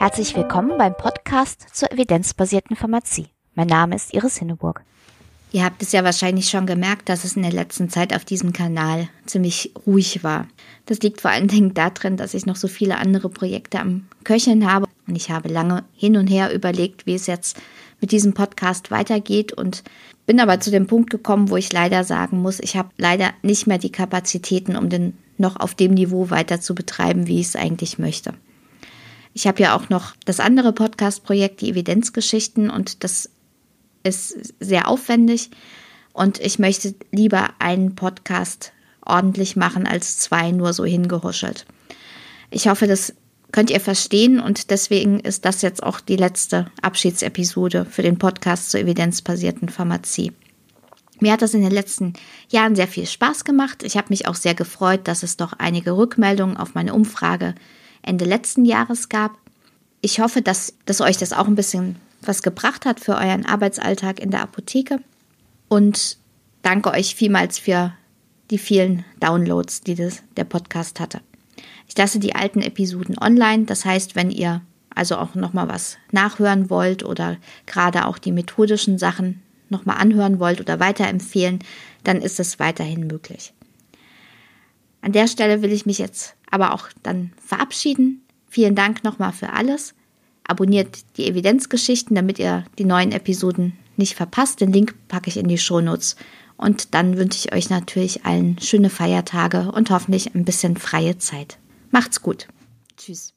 Herzlich willkommen beim Podcast zur evidenzbasierten Pharmazie. Mein Name ist Iris Hinneburg. Ihr habt es ja wahrscheinlich schon gemerkt, dass es in der letzten Zeit auf diesem Kanal ziemlich ruhig war. Das liegt vor allen Dingen darin, dass ich noch so viele andere Projekte am Köcheln habe. Und ich habe lange hin und her überlegt, wie es jetzt mit diesem Podcast weitergeht und bin aber zu dem Punkt gekommen, wo ich leider sagen muss, ich habe leider nicht mehr die Kapazitäten, um den noch auf dem Niveau weiter zu betreiben, wie ich es eigentlich möchte. Ich habe ja auch noch das andere Podcast-Projekt, die Evidenzgeschichten, und das ist sehr aufwendig und ich möchte lieber einen Podcast ordentlich machen als zwei nur so hingehuschelt. Ich hoffe, das könnt ihr verstehen und deswegen ist das jetzt auch die letzte Abschiedsepisode für den Podcast zur evidenzbasierten Pharmazie. Mir hat das in den letzten Jahren sehr viel Spaß gemacht. Ich habe mich auch sehr gefreut, dass es doch einige Rückmeldungen auf meine Umfrage Ende letzten Jahres gab. Ich hoffe, dass, dass euch das auch ein bisschen was gebracht hat für euren Arbeitsalltag in der Apotheke. Und danke euch vielmals für die vielen Downloads, die das, der Podcast hatte. Ich lasse die alten Episoden online. Das heißt, wenn ihr also auch nochmal was nachhören wollt oder gerade auch die methodischen Sachen nochmal anhören wollt oder weiterempfehlen, dann ist es weiterhin möglich. An der Stelle will ich mich jetzt aber auch dann verabschieden. Vielen Dank nochmal für alles. Abonniert die Evidenzgeschichten, damit ihr die neuen Episoden nicht verpasst. Den Link packe ich in die Shownotes. Und dann wünsche ich euch natürlich allen schöne Feiertage und hoffentlich ein bisschen freie Zeit. Macht's gut. Tschüss.